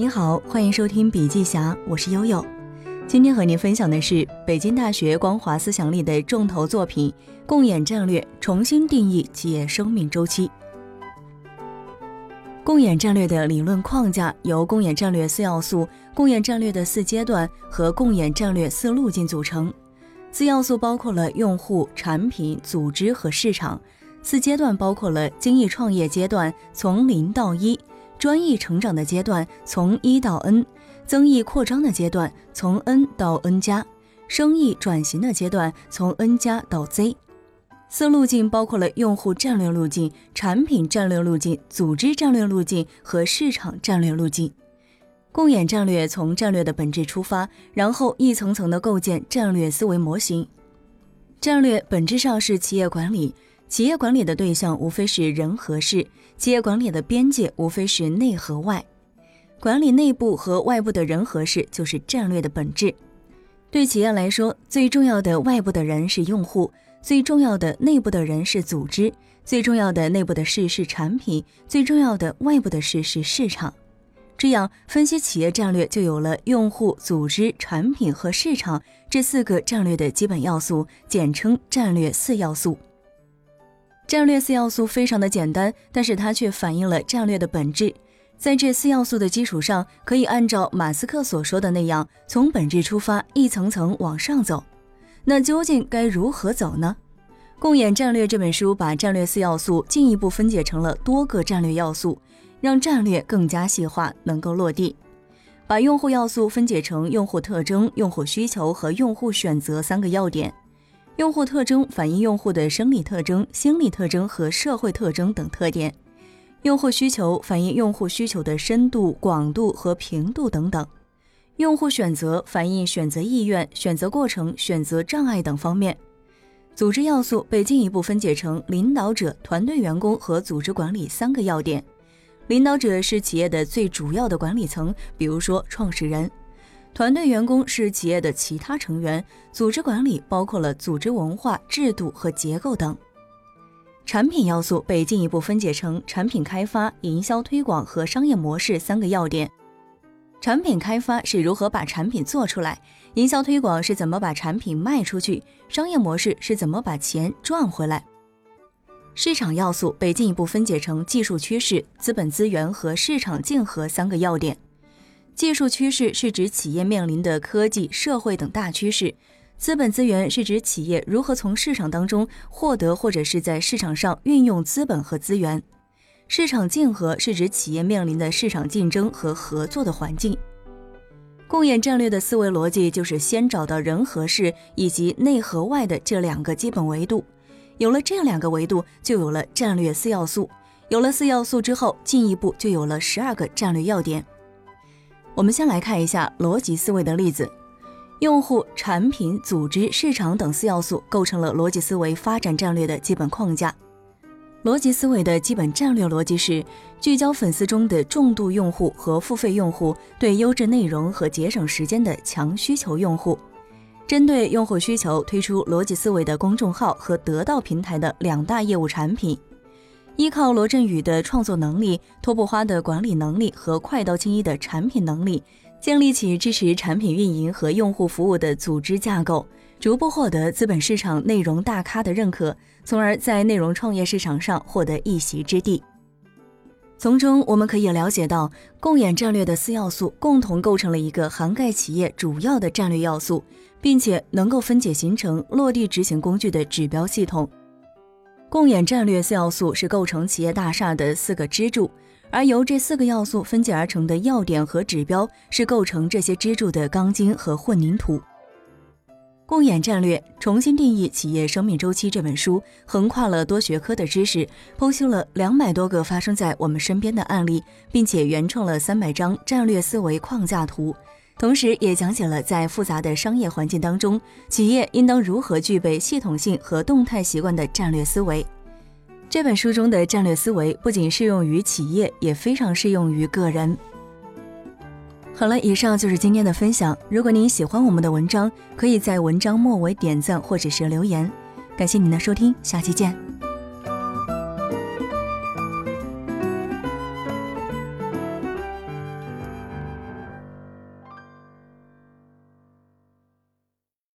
你好，欢迎收听笔记侠，我是悠悠。今天和您分享的是北京大学光华思想力的重头作品《共演战略重新定义企业生命周期》。共演战略的理论框架由共演战略四要素、共演战略的四阶段和共演战略四路径组成。四要素包括了用户、产品、组织和市场；四阶段包括了精益创业阶段，从零到一；专益成长的阶段，从一到 n。增益扩张的阶段从 n 到 n 加，生意转型的阶段从 n 加到 z。四路径包括了用户战略路径、产品战略路径、组织战略路径和市场战略路径。共演战略从战略的本质出发，然后一层层的构建战略思维模型。战略本质上是企业管理，企业管理的对象无非是人和事，企业管理的边界无非是内和外。管理内部和外部的人和事，就是战略的本质。对企业来说，最重要的外部的人是用户，最重要的内部的人是组织，最重要的内部的事是产品，最重要的外部的事是市场。这样分析企业战略，就有了用户、组织、产品和市场这四个战略的基本要素，简称战略四要素。战略四要素非常的简单，但是它却反映了战略的本质。在这四要素的基础上，可以按照马斯克所说的那样，从本质出发，一层层往上走。那究竟该如何走呢？《共演战略》这本书把战略四要素进一步分解成了多个战略要素，让战略更加细化，能够落地。把用户要素分解成用户特征、用户需求和用户选择三个要点。用户特征反映用户的生理特征、心理特征和社会特征等特点。用户需求反映用户需求的深度、广度和频度等等；用户选择反映选择意愿、选择过程、选择障碍等方面。组织要素被进一步分解成领导者、团队员工和组织管理三个要点。领导者是企业的最主要的管理层，比如说创始人；团队员工是企业的其他成员；组织管理包括了组织文化、制度和结构等。产品要素被进一步分解成产品开发、营销推广和商业模式三个要点。产品开发是如何把产品做出来，营销推广是怎么把产品卖出去，商业模式是怎么把钱赚回来。市场要素被进一步分解成技术趋势、资本资源和市场竞合三个要点。技术趋势是指企业面临的科技、社会等大趋势。资本资源是指企业如何从市场当中获得或者是在市场上运用资本和资源。市场竞合是指企业面临的市场竞争和合作的环境。共演战略的思维逻辑就是先找到人和事以及内和外的这两个基本维度。有了这两个维度，就有了战略四要素。有了四要素之后，进一步就有了十二个战略要点。我们先来看一下逻辑思维的例子。用户、产品、组织、市场等四要素构成了逻辑思维发展战略的基本框架。逻辑思维的基本战略逻辑是：聚焦粉丝中的重度用户和付费用户，对优质内容和节省时间的强需求用户。针对用户需求，推出逻辑思维的公众号和得到平台的两大业务产品。依靠罗振宇的创作能力、托布花的管理能力和快刀青衣的产品能力。建立起支持产品运营和用户服务的组织架构，逐步获得资本市场内容大咖的认可，从而在内容创业市场上获得一席之地。从中我们可以了解到，共演战略的四要素共同构成了一个涵盖企业主要的战略要素，并且能够分解形成落地执行工具的指标系统。共演战略四要素是构成企业大厦的四个支柱。而由这四个要素分解而成的要点和指标，是构成这些支柱的钢筋和混凝土。共演战略重新定义企业生命周期这本书，横跨了多学科的知识，剖析了两百多个发生在我们身边的案例，并且原创了三百张战略思维框架图，同时也讲解了在复杂的商业环境当中，企业应当如何具备系统性和动态习惯的战略思维。这本书中的战略思维不仅适用于企业，也非常适用于个人。好了，以上就是今天的分享。如果您喜欢我们的文章，可以在文章末尾点赞或者是留言。感谢您的收听，下期见。